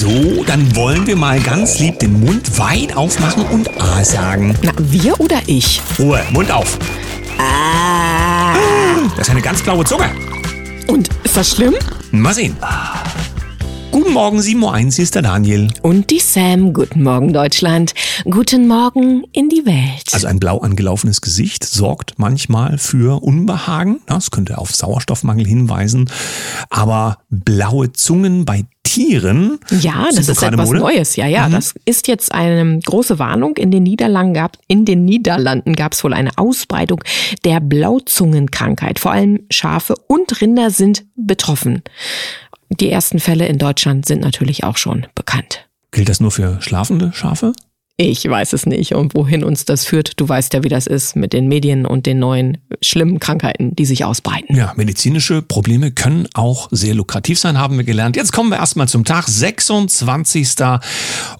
So, dann wollen wir mal ganz lieb den Mund weit aufmachen und A sagen. Na, wir oder ich? Ruhe, Mund auf. Ah. Das ist eine ganz blaue Zunge. Und ist das schlimm? Mal sehen. Guten Morgen, 7.01 Uhr, hier ist der Daniel. Und die Sam. Guten Morgen, Deutschland. Guten Morgen in die Welt. Also ein blau angelaufenes Gesicht sorgt manchmal für Unbehagen. Das könnte auf Sauerstoffmangel hinweisen. Aber blaue Zungen bei Tieren. Ja, das ist etwas Mode. Neues. Ja, ja, Mhm. das ist jetzt eine große Warnung. In den Niederlanden gab in den Niederlanden gab es wohl eine Ausbreitung der Blauzungenkrankheit. Vor allem Schafe und Rinder sind betroffen. Die ersten Fälle in Deutschland sind natürlich auch schon bekannt. Gilt das nur für schlafende Schafe? Ich weiß es nicht und wohin uns das führt. Du weißt ja, wie das ist mit den Medien und den neuen schlimmen Krankheiten, die sich ausbreiten. Ja, medizinische Probleme können auch sehr lukrativ sein, haben wir gelernt. Jetzt kommen wir erstmal zum Tag 26.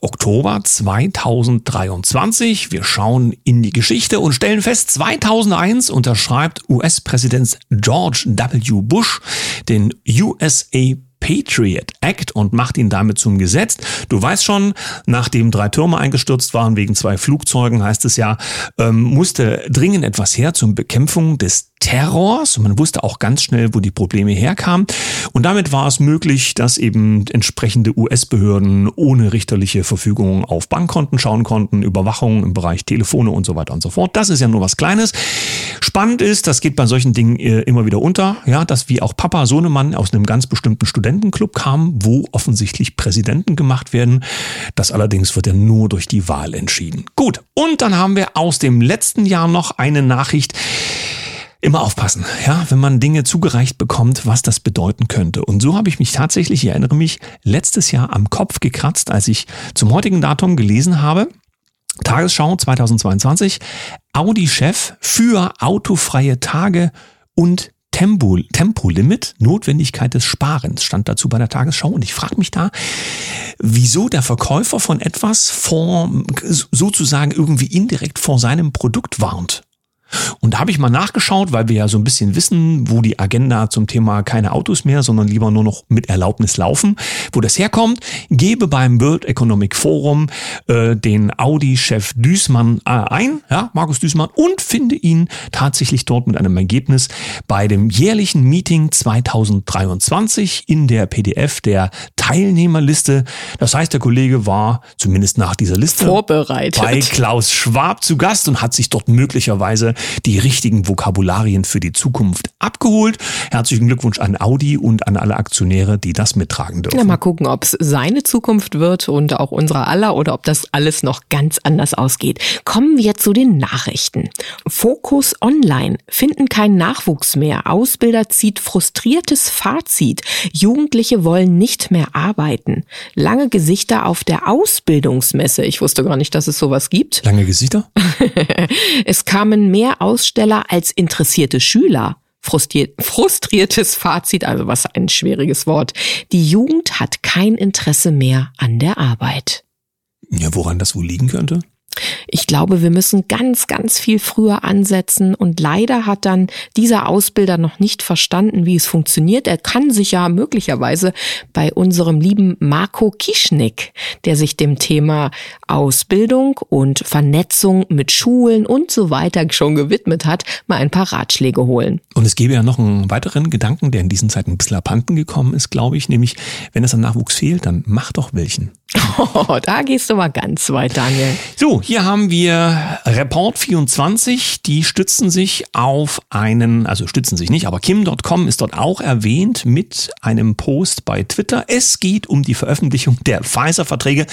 Oktober 2023. Wir schauen in die Geschichte und stellen fest, 2001 unterschreibt US-Präsident George W. Bush den USA Patriot Act und macht ihn damit zum Gesetz. Du weißt schon, nachdem drei Türme eingestürzt waren wegen zwei Flugzeugen, heißt es ja, ähm, musste dringend etwas her zur Bekämpfung des Terrors. Und man wusste auch ganz schnell, wo die Probleme herkamen. Und damit war es möglich, dass eben entsprechende US-Behörden ohne richterliche Verfügung auf Bankkonten schauen konnten, Überwachung im Bereich Telefone und so weiter und so fort. Das ist ja nur was Kleines. Spannend ist, das geht bei solchen Dingen äh, immer wieder unter, ja, dass wie auch Papa Sohnemann aus einem ganz bestimmten Studentenclub kam, wo offensichtlich Präsidenten gemacht werden. Das allerdings wird ja nur durch die Wahl entschieden. Gut, und dann haben wir aus dem letzten Jahr noch eine Nachricht. Immer aufpassen, ja, wenn man Dinge zugereicht bekommt, was das bedeuten könnte. Und so habe ich mich tatsächlich, ich erinnere mich, letztes Jahr am Kopf gekratzt, als ich zum heutigen Datum gelesen habe, Tagesschau 2022, Audi-Chef für autofreie Tage und Tempo, Tempolimit, Notwendigkeit des Sparens, stand dazu bei der Tagesschau. Und ich frage mich da, wieso der Verkäufer von etwas vor, sozusagen irgendwie indirekt vor seinem Produkt warnt. Und da habe ich mal nachgeschaut, weil wir ja so ein bisschen wissen, wo die Agenda zum Thema keine Autos mehr, sondern lieber nur noch mit Erlaubnis laufen, wo das herkommt, gebe beim World Economic Forum äh, den Audi-Chef Düßmann äh, ein, ja, Markus Düßmann, und finde ihn tatsächlich dort mit einem Ergebnis bei dem jährlichen Meeting 2023 in der PDF der Teilnehmerliste. Das heißt, der Kollege war zumindest nach dieser Liste Vorbereitet. bei Klaus Schwab zu Gast und hat sich dort möglicherweise die richtigen Vokabularien für die Zukunft abgeholt. Herzlichen Glückwunsch an Audi und an alle Aktionäre, die das mittragen dürfen. Na, mal gucken, ob es seine Zukunft wird und auch unserer aller oder ob das alles noch ganz anders ausgeht. Kommen wir zu den Nachrichten. Fokus Online finden keinen Nachwuchs mehr. Ausbilder zieht frustriertes Fazit. Jugendliche wollen nicht mehr arbeiten. Lange Gesichter auf der Ausbildungsmesse. Ich wusste gar nicht, dass es sowas gibt. Lange Gesichter? Es kamen mehr Aussteller als interessierte Schüler. Frustriert, frustriertes Fazit, also was ein schwieriges Wort. Die Jugend hat kein Interesse mehr an der Arbeit. Ja, woran das wohl liegen könnte? Ich glaube, wir müssen ganz, ganz viel früher ansetzen und leider hat dann dieser Ausbilder noch nicht verstanden, wie es funktioniert. Er kann sich ja möglicherweise bei unserem lieben Marco Kischnick, der sich dem Thema Ausbildung und Vernetzung mit Schulen und so weiter schon gewidmet hat, mal ein paar Ratschläge holen. Und es gäbe ja noch einen weiteren Gedanken, der in diesen Zeiten ein bisschen abhanden gekommen ist, glaube ich, nämlich, wenn es an Nachwuchs fehlt, dann mach doch welchen. Oh, da gehst du mal ganz weit, Daniel. So, hier haben wir Report 24, die stützen sich auf einen, also stützen sich nicht, aber Kim.com ist dort auch erwähnt mit einem Post bei Twitter. Es geht um die Veröffentlichung der Pfizer-Verträge,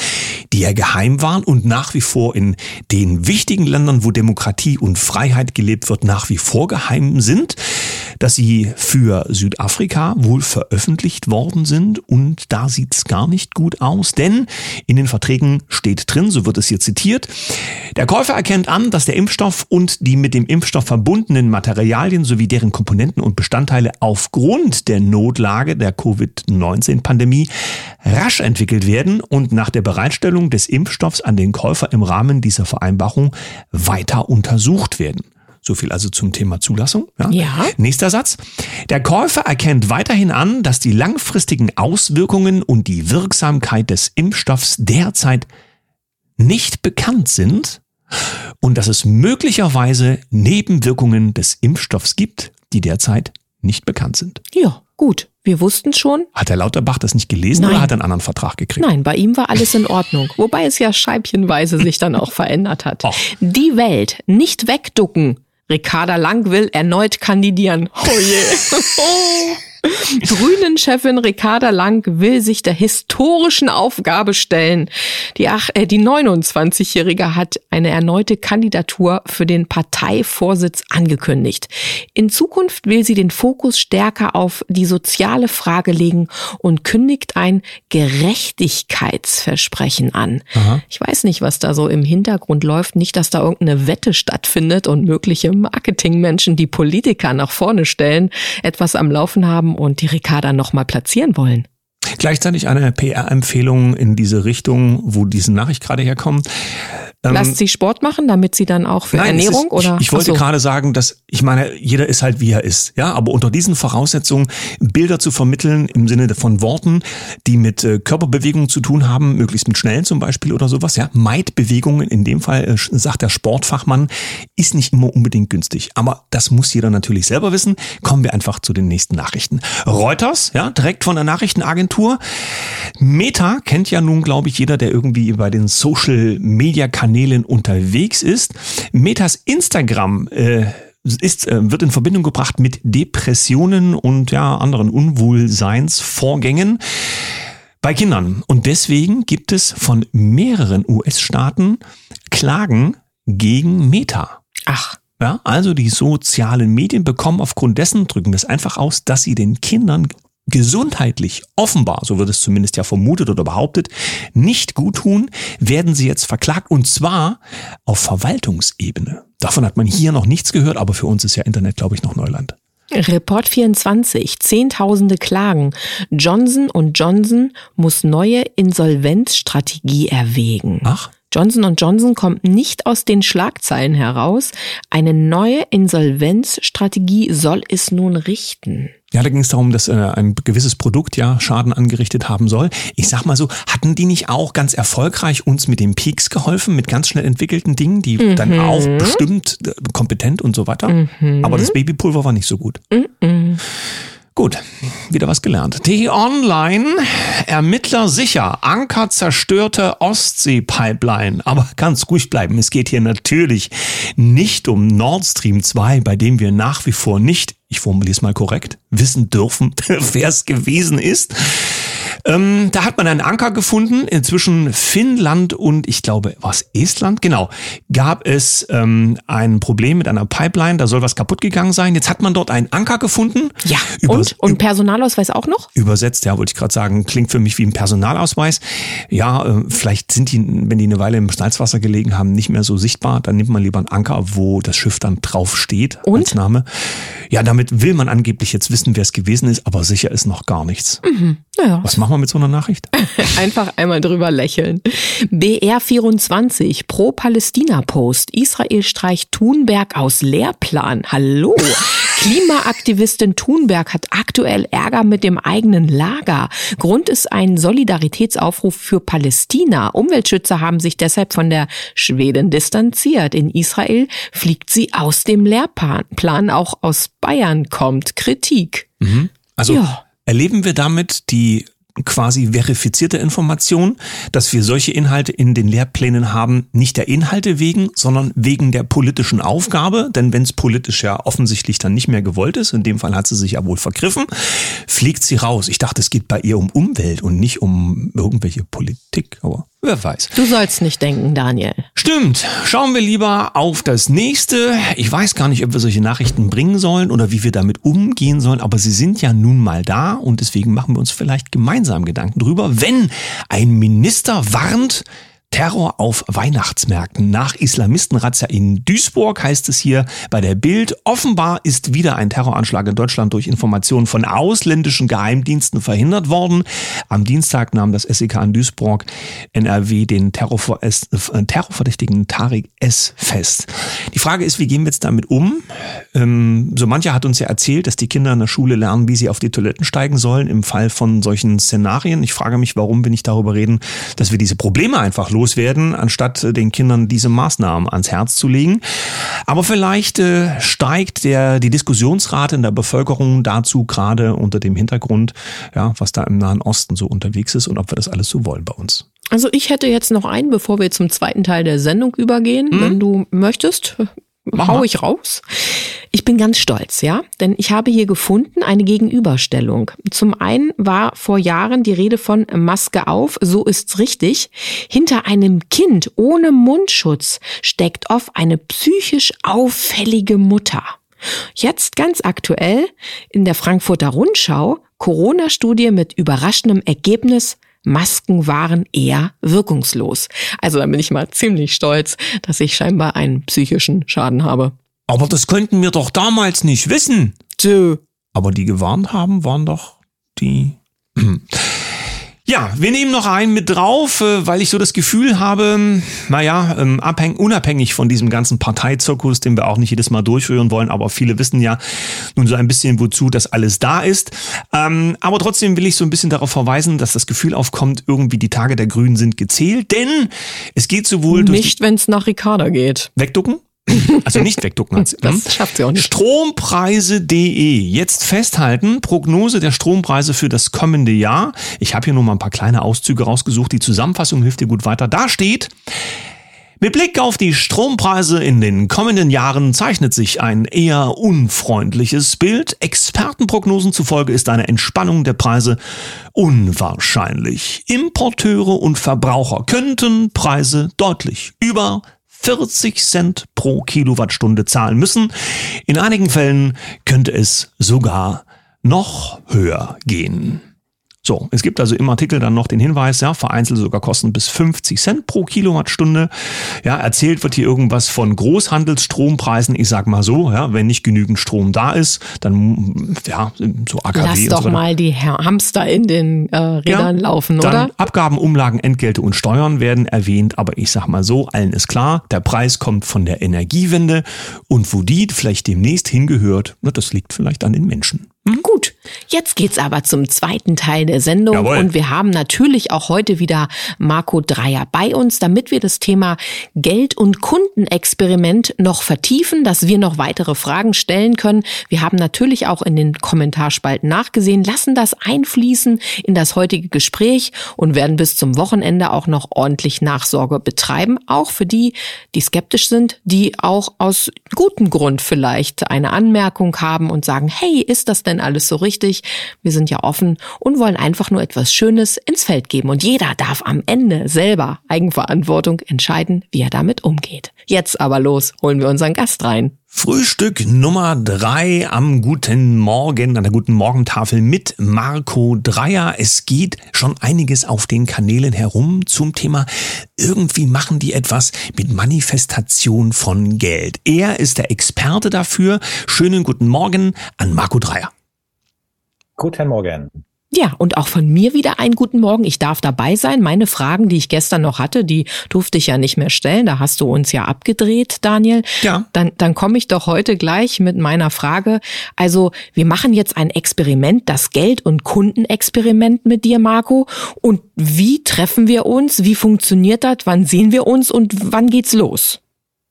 die ja geheim waren und nach wie vor in den wichtigen Ländern, wo Demokratie und Freiheit gelebt wird, nach wie vor geheim sind, dass sie für Südafrika wohl veröffentlicht worden sind und da sieht's gar nicht gut aus, denn in den Verträgen steht drin, so wird es hier zitiert, der Käufer erkennt an, dass der Impfstoff und die mit dem Impfstoff verbundenen Materialien sowie deren Komponenten und Bestandteile aufgrund der Notlage der Covid-19-Pandemie rasch entwickelt werden und nach der Bereitstellung des Impfstoffs an den Käufer im Rahmen dieser Vereinbarung weiter untersucht werden. So viel also zum Thema Zulassung. Ja. ja. Nächster Satz. Der Käufer erkennt weiterhin an, dass die langfristigen Auswirkungen und die Wirksamkeit des Impfstoffs derzeit nicht bekannt sind und dass es möglicherweise Nebenwirkungen des Impfstoffs gibt, die derzeit nicht bekannt sind. Ja, gut. Wir wussten schon. Hat Herr Lauterbach das nicht gelesen Nein. oder hat er einen anderen Vertrag gekriegt? Nein, bei ihm war alles in Ordnung. Wobei es ja scheibchenweise sich dann auch verändert hat. Oh. Die Welt nicht wegducken. Ricarda Lang will erneut kandidieren. Oh je. Grünen-Chefin Ricarda Lang will sich der historischen Aufgabe stellen. Die, ach, äh, die 29-Jährige hat eine erneute Kandidatur für den Parteivorsitz angekündigt. In Zukunft will sie den Fokus stärker auf die soziale Frage legen und kündigt ein Gerechtigkeitsversprechen an. Aha. Ich weiß nicht, was da so im Hintergrund läuft. Nicht, dass da irgendeine Wette stattfindet und mögliche Marketingmenschen, die Politiker nach vorne stellen, etwas am Laufen haben und die Ricarda nochmal platzieren wollen. Gleichzeitig eine PR-Empfehlung in diese Richtung, wo diese Nachricht gerade herkommt. Ähm, Lasst sie Sport machen, damit sie dann auch für Nein, Ernährung ist, oder? Ich, ich wollte so. gerade sagen, dass ich meine, jeder ist halt wie er ist, ja. Aber unter diesen Voraussetzungen Bilder zu vermitteln im Sinne von Worten, die mit äh, Körperbewegungen zu tun haben, möglichst mit schnellen zum Beispiel oder sowas, ja. Meidbewegungen in dem Fall äh, sagt der Sportfachmann, ist nicht immer unbedingt günstig. Aber das muss jeder natürlich selber wissen. Kommen wir einfach zu den nächsten Nachrichten. Reuters, ja, direkt von der Nachrichtenagentur. Meta kennt ja nun, glaube ich, jeder, der irgendwie bei den Social Media Kanälen Kanälen unterwegs ist. Metas Instagram äh, ist, äh, wird in Verbindung gebracht mit Depressionen und ja, anderen Unwohlseinsvorgängen bei Kindern. Und deswegen gibt es von mehreren US-Staaten Klagen gegen Meta. Ach. Ja, also die sozialen Medien bekommen aufgrund dessen, drücken das einfach aus, dass sie den Kindern gesundheitlich offenbar, so wird es zumindest ja vermutet oder behauptet, nicht gut tun, werden sie jetzt verklagt und zwar auf Verwaltungsebene. Davon hat man hier noch nichts gehört, aber für uns ist ja Internet, glaube ich, noch Neuland. Report 24, Zehntausende Klagen. Johnson Johnson muss neue Insolvenzstrategie erwägen. Ach. Johnson Johnson kommt nicht aus den Schlagzeilen heraus. Eine neue Insolvenzstrategie soll es nun richten. Ja, da ging es darum, dass äh, ein gewisses Produkt ja Schaden angerichtet haben soll. Ich sag mal so, hatten die nicht auch ganz erfolgreich uns mit den Peaks geholfen, mit ganz schnell entwickelten Dingen, die mhm. dann auch bestimmt äh, kompetent und so weiter? Mhm. Aber das Babypulver war nicht so gut. Mhm. Gut, wieder was gelernt. T-Online, Ermittler sicher, Anker zerstörte Ostsee-Pipeline. Aber ganz ruhig bleiben, es geht hier natürlich nicht um Nord Stream 2, bei dem wir nach wie vor nicht, ich formuliere es mal korrekt, wissen dürfen, wer es gewesen ist. Ähm, da hat man einen Anker gefunden. Inzwischen Finnland und ich glaube, was Estland? Genau. Gab es ähm, ein Problem mit einer Pipeline, da soll was kaputt gegangen sein. Jetzt hat man dort einen Anker gefunden. Ja. und, und Personalausweis auch noch? Übersetzt, ja, wollte ich gerade sagen. Klingt für mich wie ein Personalausweis. Ja, äh, vielleicht sind die, wenn die eine Weile im Salzwasser gelegen haben, nicht mehr so sichtbar. Dann nimmt man lieber einen Anker, wo das Schiff dann drauf steht und? als Name. Ja, damit will man angeblich jetzt wissen, wer es gewesen ist, aber sicher ist noch gar nichts. Mhm. Naja. Was machen wir mit so einer Nachricht? Einfach einmal drüber lächeln. BR24 pro Palästina-Post. Israel streicht Thunberg aus Lehrplan. Hallo. Klimaaktivistin Thunberg hat aktuell Ärger mit dem eigenen Lager. Grund ist ein Solidaritätsaufruf für Palästina. Umweltschützer haben sich deshalb von der Schweden distanziert. In Israel fliegt sie aus dem Lehrplan. Auch aus Bayern kommt Kritik. Mhm. Also ja. Erleben wir damit die quasi verifizierte Information, dass wir solche Inhalte in den Lehrplänen haben, nicht der Inhalte wegen, sondern wegen der politischen Aufgabe. Denn wenn es politisch ja offensichtlich dann nicht mehr gewollt ist, in dem Fall hat sie sich ja wohl vergriffen, fliegt sie raus. Ich dachte, es geht bei ihr um Umwelt und nicht um irgendwelche Politik, aber Wer weiß. Du sollst nicht denken, Daniel. Stimmt. Schauen wir lieber auf das nächste. Ich weiß gar nicht, ob wir solche Nachrichten bringen sollen oder wie wir damit umgehen sollen, aber sie sind ja nun mal da und deswegen machen wir uns vielleicht gemeinsam Gedanken drüber, wenn ein Minister warnt, Terror auf Weihnachtsmärkten. Nach Islamistenrazzia in Duisburg heißt es hier bei der Bild. Offenbar ist wieder ein Terroranschlag in Deutschland durch Informationen von ausländischen Geheimdiensten verhindert worden. Am Dienstag nahm das SEK in Duisburg NRW den äh, Terrorverdächtigen Tariq S. fest. Die Frage ist, wie gehen wir jetzt damit um? Ähm, so mancher hat uns ja erzählt, dass die Kinder in der Schule lernen, wie sie auf die Toiletten steigen sollen im Fall von solchen Szenarien. Ich frage mich, warum wir nicht darüber reden, dass wir diese Probleme einfach los loswerden, anstatt äh, den Kindern diese Maßnahmen ans Herz zu legen. Aber vielleicht äh, steigt der, die Diskussionsrate in der Bevölkerung dazu gerade unter dem Hintergrund, ja, was da im Nahen Osten so unterwegs ist und ob wir das alles so wollen bei uns. Also ich hätte jetzt noch einen, bevor wir zum zweiten Teil der Sendung übergehen, mhm. wenn du möchtest. Mach hau ich raus. Ich bin ganz stolz, ja, denn ich habe hier gefunden eine Gegenüberstellung. Zum einen war vor Jahren die Rede von Maske auf, so ist's richtig. Hinter einem Kind ohne Mundschutz steckt oft eine psychisch auffällige Mutter. Jetzt ganz aktuell in der Frankfurter Rundschau Corona-Studie mit überraschendem Ergebnis Masken waren eher wirkungslos. Also da bin ich mal ziemlich stolz, dass ich scheinbar einen psychischen Schaden habe. Aber das könnten wir doch damals nicht wissen. Tö. Aber die gewarnt haben, waren doch die. Ja, wir nehmen noch einen mit drauf, äh, weil ich so das Gefühl habe, naja, ähm, abhängig, unabhängig von diesem ganzen Parteizirkus, den wir auch nicht jedes Mal durchführen wollen, aber viele wissen ja nun so ein bisschen, wozu das alles da ist. Ähm, aber trotzdem will ich so ein bisschen darauf verweisen, dass das Gefühl aufkommt, irgendwie die Tage der Grünen sind gezählt, denn es geht sowohl durch. Nicht, wenn es nach Ricarda geht. Wegducken? Also nicht wegducken. das schafft sie auch nicht. Strompreise.de. Jetzt festhalten. Prognose der Strompreise für das kommende Jahr. Ich habe hier nur mal ein paar kleine Auszüge rausgesucht. Die Zusammenfassung hilft dir gut weiter. Da steht, mit Blick auf die Strompreise in den kommenden Jahren zeichnet sich ein eher unfreundliches Bild. Expertenprognosen zufolge ist eine Entspannung der Preise unwahrscheinlich. Importeure und Verbraucher könnten Preise deutlich über 40 Cent pro Kilowattstunde zahlen müssen. In einigen Fällen könnte es sogar noch höher gehen. So, es gibt also im Artikel dann noch den Hinweis, ja, vereinzelt sogar kosten bis 50 Cent pro Kilowattstunde. Ja, erzählt wird hier irgendwas von Großhandelsstrompreisen. Ich sag mal so, ja, wenn nicht genügend Strom da ist, dann, ja, so AKW. Lass doch so mal die Hamster in den äh, Rädern ja, laufen, oder? Dann Abgaben, Umlagen, Entgelte und Steuern werden erwähnt, aber ich sag mal so, allen ist klar, der Preis kommt von der Energiewende und wo die vielleicht demnächst hingehört, das liegt vielleicht an den Menschen. Hm? Gut, jetzt geht's aber zum zweiten Teil der Sendung Jawohl. und wir haben natürlich auch heute wieder Marco Dreier bei uns, damit wir das Thema Geld- und Kundenexperiment noch vertiefen, dass wir noch weitere Fragen stellen können. Wir haben natürlich auch in den Kommentarspalten nachgesehen, lassen das einfließen in das heutige Gespräch und werden bis zum Wochenende auch noch ordentlich Nachsorge betreiben, auch für die, die skeptisch sind, die auch aus gutem Grund vielleicht eine Anmerkung haben und sagen, hey, ist das denn denn alles so richtig? Wir sind ja offen und wollen einfach nur etwas Schönes ins Feld geben. Und jeder darf am Ende selber Eigenverantwortung entscheiden, wie er damit umgeht. Jetzt aber los, holen wir unseren Gast rein. Frühstück Nummer drei am guten Morgen, an der guten Morgentafel mit Marco Dreier. Es geht schon einiges auf den Kanälen herum zum Thema irgendwie machen die etwas mit Manifestation von Geld. Er ist der Experte dafür. Schönen guten Morgen an Marco Dreier. Guten Morgen. Ja, und auch von mir wieder einen guten Morgen. Ich darf dabei sein. Meine Fragen, die ich gestern noch hatte, die durfte ich ja nicht mehr stellen. Da hast du uns ja abgedreht, Daniel. Ja. Dann, dann komme ich doch heute gleich mit meiner Frage. Also, wir machen jetzt ein Experiment, das Geld- und Kundenexperiment mit dir, Marco. Und wie treffen wir uns? Wie funktioniert das? Wann sehen wir uns und wann geht's los?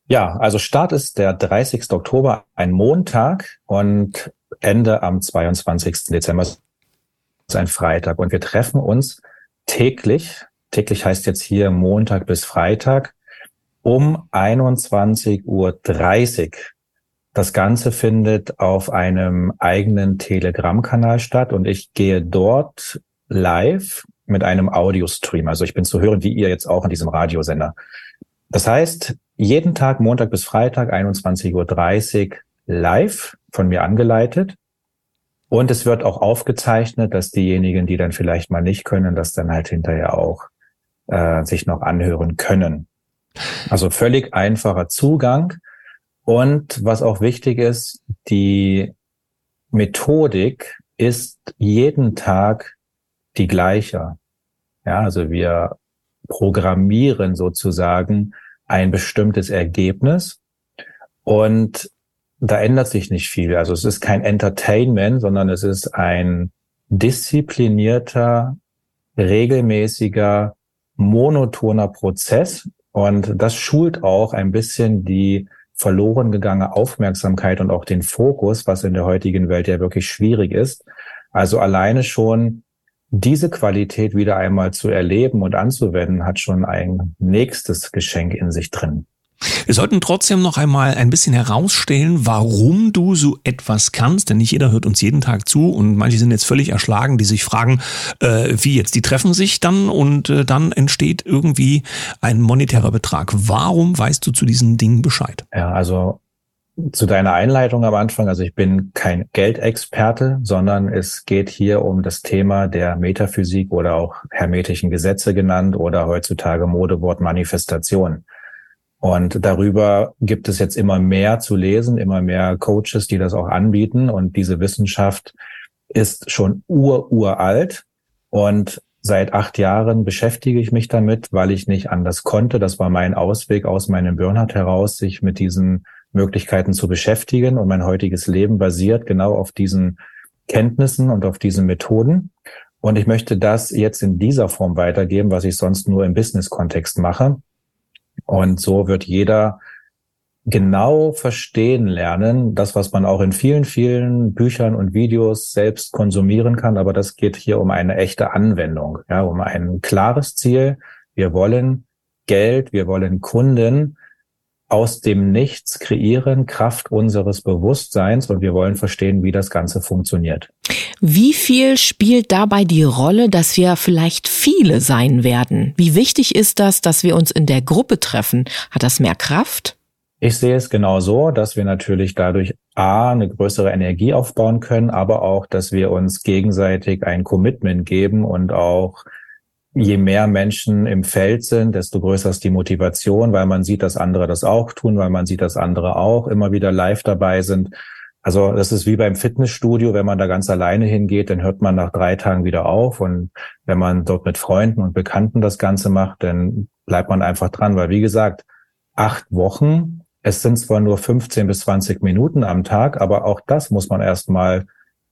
Ja, also Start ist der 30. Oktober, ein Montag und Ende am 22. Dezember ist ein Freitag. Und wir treffen uns täglich, täglich heißt jetzt hier Montag bis Freitag, um 21.30 Uhr. Das Ganze findet auf einem eigenen Telegram-Kanal statt und ich gehe dort live mit einem Audiostream. Also ich bin zu hören, wie ihr jetzt auch in diesem Radiosender. Das heißt, jeden Tag Montag bis Freitag 21.30 Uhr live von mir angeleitet. Und es wird auch aufgezeichnet, dass diejenigen, die dann vielleicht mal nicht können, das dann halt hinterher auch äh, sich noch anhören können. Also völlig einfacher Zugang. Und was auch wichtig ist, die Methodik ist jeden Tag die gleiche. Ja, also wir programmieren sozusagen ein bestimmtes Ergebnis und da ändert sich nicht viel. Also es ist kein Entertainment, sondern es ist ein disziplinierter, regelmäßiger, monotoner Prozess. Und das schult auch ein bisschen die verloren gegangene Aufmerksamkeit und auch den Fokus, was in der heutigen Welt ja wirklich schwierig ist. Also alleine schon diese Qualität wieder einmal zu erleben und anzuwenden, hat schon ein nächstes Geschenk in sich drin. Wir sollten trotzdem noch einmal ein bisschen herausstellen, warum du so etwas kannst, denn nicht jeder hört uns jeden Tag zu und manche sind jetzt völlig erschlagen, die sich fragen, äh, wie jetzt, die treffen sich dann und äh, dann entsteht irgendwie ein monetärer Betrag. Warum weißt du zu diesen Dingen Bescheid? Ja, also zu deiner Einleitung am Anfang, also ich bin kein Geldexperte, sondern es geht hier um das Thema der Metaphysik oder auch hermetischen Gesetze genannt oder heutzutage Modewort Manifestation. Und darüber gibt es jetzt immer mehr zu lesen, immer mehr Coaches, die das auch anbieten. Und diese Wissenschaft ist schon ur-uralt. Und seit acht Jahren beschäftige ich mich damit, weil ich nicht anders konnte. Das war mein Ausweg aus meinem Burnout heraus, sich mit diesen Möglichkeiten zu beschäftigen. Und mein heutiges Leben basiert genau auf diesen Kenntnissen und auf diesen Methoden. Und ich möchte das jetzt in dieser Form weitergeben, was ich sonst nur im Business-Kontext mache. Und so wird jeder genau verstehen lernen, das, was man auch in vielen, vielen Büchern und Videos selbst konsumieren kann. Aber das geht hier um eine echte Anwendung, ja, um ein klares Ziel. Wir wollen Geld, wir wollen Kunden aus dem Nichts kreieren, Kraft unseres Bewusstseins und wir wollen verstehen, wie das Ganze funktioniert. Wie viel spielt dabei die Rolle, dass wir vielleicht viele sein werden? Wie wichtig ist das, dass wir uns in der Gruppe treffen? Hat das mehr Kraft? Ich sehe es genau so, dass wir natürlich dadurch A, eine größere Energie aufbauen können, aber auch, dass wir uns gegenseitig ein Commitment geben und auch je mehr Menschen im Feld sind, desto größer ist die Motivation, weil man sieht, dass andere das auch tun, weil man sieht, dass andere auch immer wieder live dabei sind. Also das ist wie beim Fitnessstudio, wenn man da ganz alleine hingeht, dann hört man nach drei Tagen wieder auf. Und wenn man dort mit Freunden und Bekannten das Ganze macht, dann bleibt man einfach dran. Weil wie gesagt, acht Wochen, es sind zwar nur 15 bis 20 Minuten am Tag, aber auch das muss man erstmal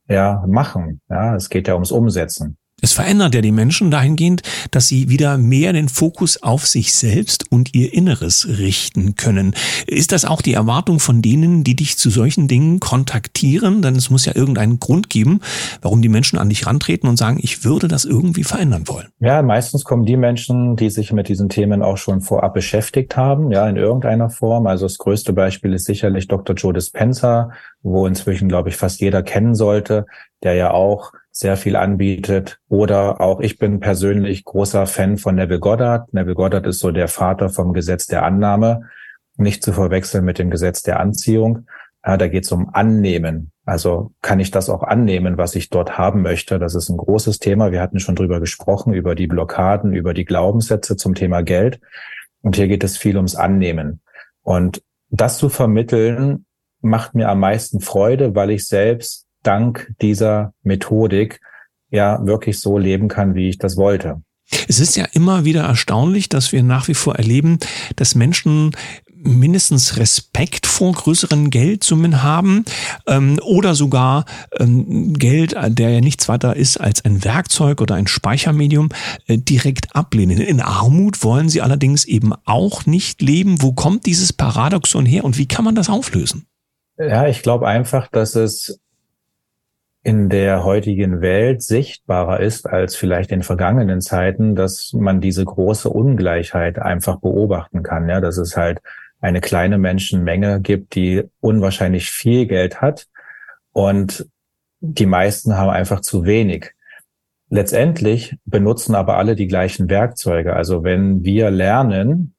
ja machen. Ja, es geht ja ums Umsetzen. Es verändert ja die Menschen dahingehend, dass sie wieder mehr den Fokus auf sich selbst und ihr Inneres richten können. Ist das auch die Erwartung von denen, die dich zu solchen Dingen kontaktieren? Denn es muss ja irgendeinen Grund geben, warum die Menschen an dich rantreten und sagen, ich würde das irgendwie verändern wollen. Ja, meistens kommen die Menschen, die sich mit diesen Themen auch schon vorab beschäftigt haben, ja, in irgendeiner Form. Also das größte Beispiel ist sicherlich Dr. Joe Dispenza, wo inzwischen, glaube ich, fast jeder kennen sollte, der ja auch sehr viel anbietet. Oder auch ich bin persönlich großer Fan von Neville Goddard. Neville Goddard ist so der Vater vom Gesetz der Annahme, nicht zu verwechseln mit dem Gesetz der Anziehung. Ja, da geht es um Annehmen. Also kann ich das auch annehmen, was ich dort haben möchte? Das ist ein großes Thema. Wir hatten schon drüber gesprochen, über die Blockaden, über die Glaubenssätze zum Thema Geld. Und hier geht es viel ums Annehmen. Und das zu vermitteln, macht mir am meisten Freude, weil ich selbst dank dieser Methodik ja wirklich so leben kann, wie ich das wollte. Es ist ja immer wieder erstaunlich, dass wir nach wie vor erleben, dass Menschen mindestens Respekt vor größeren Geldsummen haben ähm, oder sogar ähm, Geld, der ja nichts weiter ist als ein Werkzeug oder ein Speichermedium, äh, direkt ablehnen. In Armut wollen sie allerdings eben auch nicht leben. Wo kommt dieses Paradoxon her und wie kann man das auflösen? Ja, ich glaube einfach, dass es in der heutigen Welt sichtbarer ist als vielleicht in vergangenen Zeiten, dass man diese große Ungleichheit einfach beobachten kann. Ja, dass es halt eine kleine Menschenmenge gibt, die unwahrscheinlich viel Geld hat und die meisten haben einfach zu wenig. Letztendlich benutzen aber alle die gleichen Werkzeuge. Also wenn wir lernen,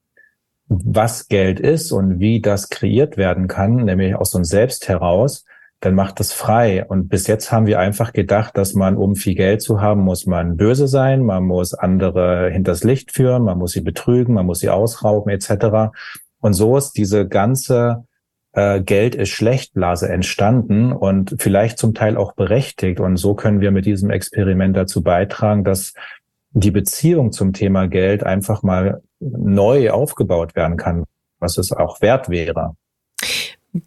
was Geld ist und wie das kreiert werden kann, nämlich aus uns selbst heraus, dann macht es frei. Und bis jetzt haben wir einfach gedacht, dass man, um viel Geld zu haben, muss man böse sein, man muss andere hinters Licht führen, man muss sie betrügen, man muss sie ausrauben etc. Und so ist diese ganze äh, Geld ist schlecht Blase entstanden und vielleicht zum Teil auch berechtigt. Und so können wir mit diesem Experiment dazu beitragen, dass die Beziehung zum Thema Geld einfach mal neu aufgebaut werden kann, was es auch wert wäre.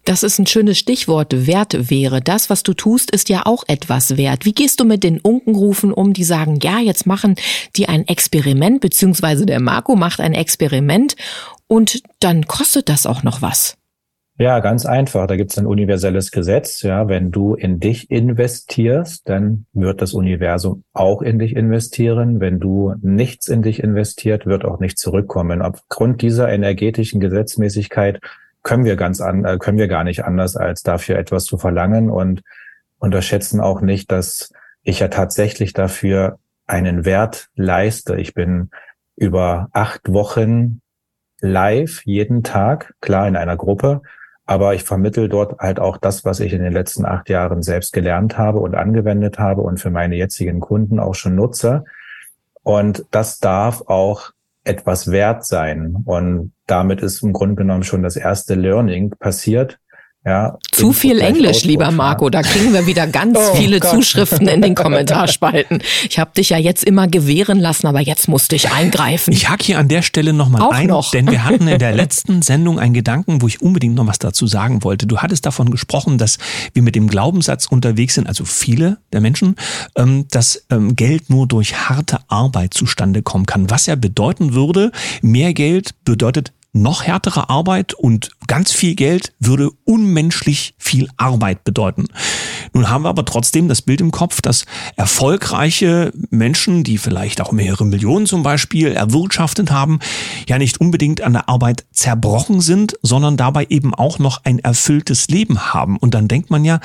Das ist ein schönes Stichwort, wert wäre. Das, was du tust, ist ja auch etwas wert. Wie gehst du mit den Unkenrufen um, die sagen, ja, jetzt machen die ein Experiment, beziehungsweise der Marco macht ein Experiment und dann kostet das auch noch was? Ja, ganz einfach. Da gibt es ein universelles Gesetz. Ja, wenn du in dich investierst, dann wird das Universum auch in dich investieren. Wenn du nichts in dich investiert, wird auch nichts zurückkommen. Aufgrund dieser energetischen Gesetzmäßigkeit können wir ganz an, äh, können wir gar nicht anders, als dafür etwas zu verlangen und unterschätzen auch nicht, dass ich ja tatsächlich dafür einen Wert leiste. Ich bin über acht Wochen live jeden Tag, klar in einer Gruppe, aber ich vermittel dort halt auch das, was ich in den letzten acht Jahren selbst gelernt habe und angewendet habe und für meine jetzigen Kunden auch schon nutze. Und das darf auch etwas wert sein. Und damit ist im Grunde genommen schon das erste Learning passiert, ja, Zu viel Englisch, lieber Marco. Da kriegen wir wieder ganz oh, viele Gott. Zuschriften in den Kommentarspalten. Ich habe dich ja jetzt immer gewähren lassen, aber jetzt musste ich eingreifen. Ich hake hier an der Stelle nochmal ein, noch. denn wir hatten in der letzten Sendung einen Gedanken, wo ich unbedingt noch was dazu sagen wollte. Du hattest davon gesprochen, dass wir mit dem Glaubenssatz unterwegs sind, also viele der Menschen, ähm, dass ähm, Geld nur durch harte Arbeit zustande kommen kann. Was ja bedeuten würde, mehr Geld bedeutet noch härtere Arbeit und ganz viel Geld würde unmenschlich viel Arbeit bedeuten. Nun haben wir aber trotzdem das Bild im Kopf, dass erfolgreiche Menschen, die vielleicht auch mehrere Millionen zum Beispiel erwirtschaftet haben, ja nicht unbedingt an der Arbeit zerbrochen sind, sondern dabei eben auch noch ein erfülltes Leben haben. Und dann denkt man ja,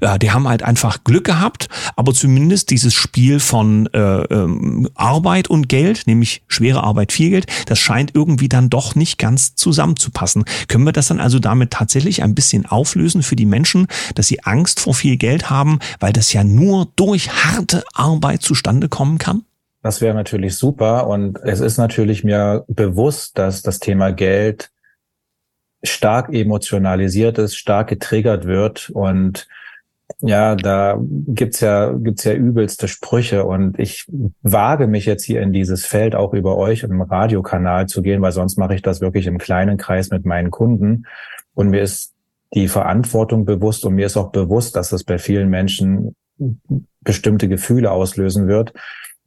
ja die haben halt einfach Glück gehabt, aber zumindest dieses Spiel von äh, ähm, Arbeit und Geld, nämlich schwere Arbeit, viel Geld, das scheint irgendwie dann doch nicht ganz zusammenzupassen. Können wir das dann also damit tatsächlich ein bisschen auflösen für die Menschen, dass sie Angst vor viel Geld haben, weil das ja nur durch harte Arbeit zustande kommen kann? Das wäre natürlich super. Und es ist natürlich mir bewusst, dass das Thema Geld stark emotionalisiert ist, stark getriggert wird und ja, da gibt's ja, gibt's ja übelste Sprüche und ich wage mich jetzt hier in dieses Feld auch über euch im Radiokanal zu gehen, weil sonst mache ich das wirklich im kleinen Kreis mit meinen Kunden und mir ist die Verantwortung bewusst und mir ist auch bewusst, dass das bei vielen Menschen bestimmte Gefühle auslösen wird.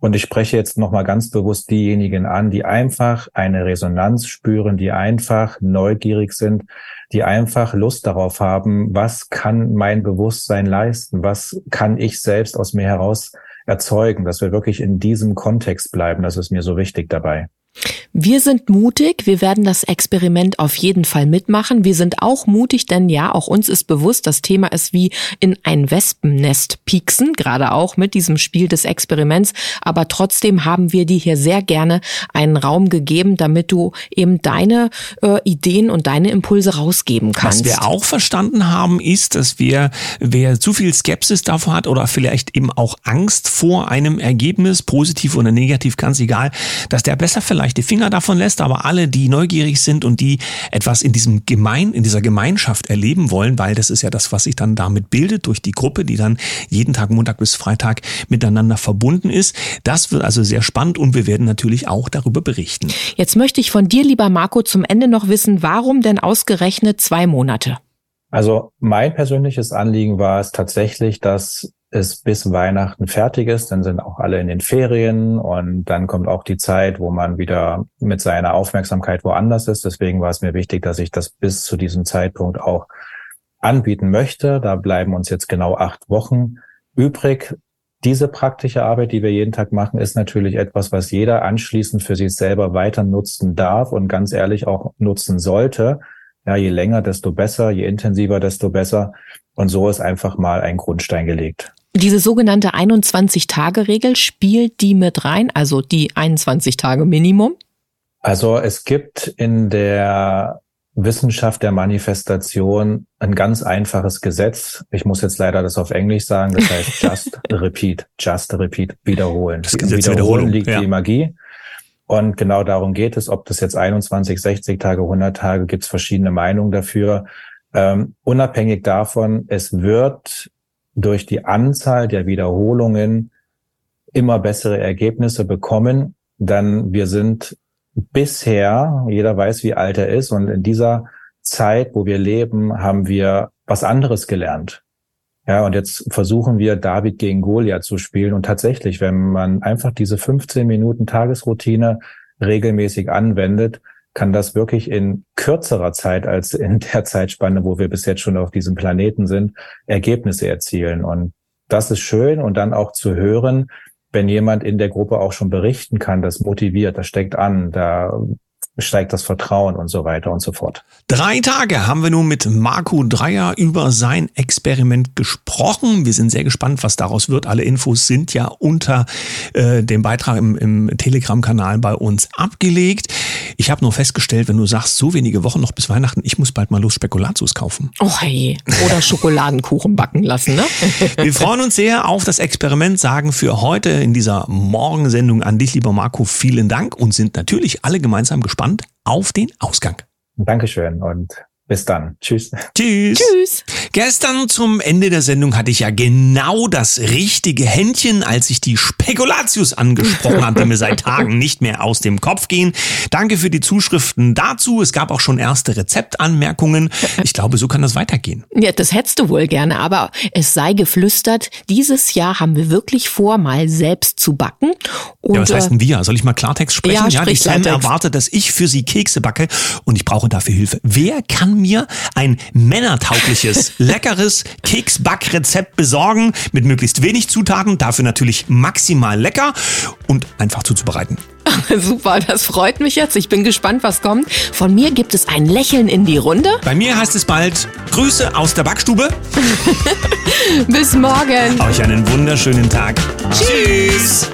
Und ich spreche jetzt nochmal ganz bewusst diejenigen an, die einfach eine Resonanz spüren, die einfach neugierig sind, die einfach Lust darauf haben, was kann mein Bewusstsein leisten, was kann ich selbst aus mir heraus erzeugen, dass wir wirklich in diesem Kontext bleiben. Das ist mir so wichtig dabei. Wir sind mutig, wir werden das Experiment auf jeden Fall mitmachen. Wir sind auch mutig, denn ja, auch uns ist bewusst, das Thema ist wie in ein Wespennest pieksen, gerade auch mit diesem Spiel des Experiments. Aber trotzdem haben wir dir hier sehr gerne einen Raum gegeben, damit du eben deine äh, Ideen und deine Impulse rausgeben kannst. Was wir auch verstanden haben, ist, dass wir, wer zu viel Skepsis davor hat oder vielleicht eben auch Angst vor einem Ergebnis, positiv oder negativ, ganz egal, dass der besser vielleicht die Finger Finger davon lässt, aber alle, die neugierig sind und die etwas in diesem Gemein, in dieser Gemeinschaft erleben wollen, weil das ist ja das, was sich dann damit bildet durch die Gruppe, die dann jeden Tag Montag bis Freitag miteinander verbunden ist. Das wird also sehr spannend und wir werden natürlich auch darüber berichten. Jetzt möchte ich von dir, lieber Marco, zum Ende noch wissen, warum denn ausgerechnet zwei Monate? Also mein persönliches Anliegen war es tatsächlich, dass es bis Weihnachten fertig ist, dann sind auch alle in den Ferien und dann kommt auch die Zeit, wo man wieder mit seiner Aufmerksamkeit woanders ist. Deswegen war es mir wichtig, dass ich das bis zu diesem Zeitpunkt auch anbieten möchte. Da bleiben uns jetzt genau acht Wochen übrig. Diese praktische Arbeit, die wir jeden Tag machen, ist natürlich etwas, was jeder anschließend für sich selber weiter nutzen darf und ganz ehrlich auch nutzen sollte. Ja, je länger, desto besser, je intensiver, desto besser. Und so ist einfach mal ein Grundstein gelegt. Diese sogenannte 21-Tage-Regel spielt die mit rein, also die 21 Tage Minimum? Also es gibt in der Wissenschaft der Manifestation ein ganz einfaches Gesetz. Ich muss jetzt leider das auf Englisch sagen. Das heißt just repeat, just repeat, wiederholen. Das Gesetz Wiederholen Wiederholung, liegt ja. die Magie. Und genau darum geht es, ob das jetzt 21, 60 Tage, 100 Tage, gibt es verschiedene Meinungen dafür. Ähm, unabhängig davon, es wird durch die Anzahl der Wiederholungen immer bessere Ergebnisse bekommen, dann wir sind bisher, jeder weiß, wie alt er ist, und in dieser Zeit, wo wir leben, haben wir was anderes gelernt. Ja, und jetzt versuchen wir David gegen Goliath zu spielen. Und tatsächlich, wenn man einfach diese 15 Minuten Tagesroutine regelmäßig anwendet, kann das wirklich in kürzerer Zeit als in der Zeitspanne, wo wir bis jetzt schon auf diesem Planeten sind, Ergebnisse erzielen. Und das ist schön. Und dann auch zu hören, wenn jemand in der Gruppe auch schon berichten kann, das motiviert, das steckt an, da steigt das Vertrauen und so weiter und so fort. Drei Tage haben wir nun mit Marco Dreier über sein Experiment gesprochen. Wir sind sehr gespannt, was daraus wird. Alle Infos sind ja unter äh, dem Beitrag im, im Telegram-Kanal bei uns abgelegt. Ich habe nur festgestellt, wenn du sagst, so wenige Wochen noch bis Weihnachten, ich muss bald mal los Spekulatius kaufen. Oh hey. Oder Schokoladenkuchen backen lassen, ne? wir freuen uns sehr auf das Experiment, sagen für heute in dieser Morgensendung an dich, lieber Marco, vielen Dank und sind natürlich alle gemeinsam gespannt auf den Ausgang. Dankeschön und bis dann. Tschüss. Tschüss. Tschüss. Gestern zum Ende der Sendung hatte ich ja genau das richtige Händchen, als ich die Spekulatius angesprochen hatte, mir seit Tagen nicht mehr aus dem Kopf gehen. Danke für die Zuschriften dazu. Es gab auch schon erste Rezeptanmerkungen. Ich glaube, so kann das weitergehen. Ja, das hättest du wohl gerne, aber es sei geflüstert, dieses Jahr haben wir wirklich vor, mal selbst zu backen. Und, ja, was heißt denn wir? Soll ich mal Klartext sprechen? Ja, ja die Sam erwartet, dass ich für sie Kekse backe und ich brauche dafür Hilfe. Wer kann mir ein männertaugliches, leckeres Keksbackrezept besorgen mit möglichst wenig Zutaten, dafür natürlich maximal lecker und einfach zuzubereiten. Super, das freut mich jetzt. Ich bin gespannt, was kommt. Von mir gibt es ein Lächeln in die Runde. Bei mir heißt es bald Grüße aus der Backstube. Bis morgen. Euch einen wunderschönen Tag. Tschüss.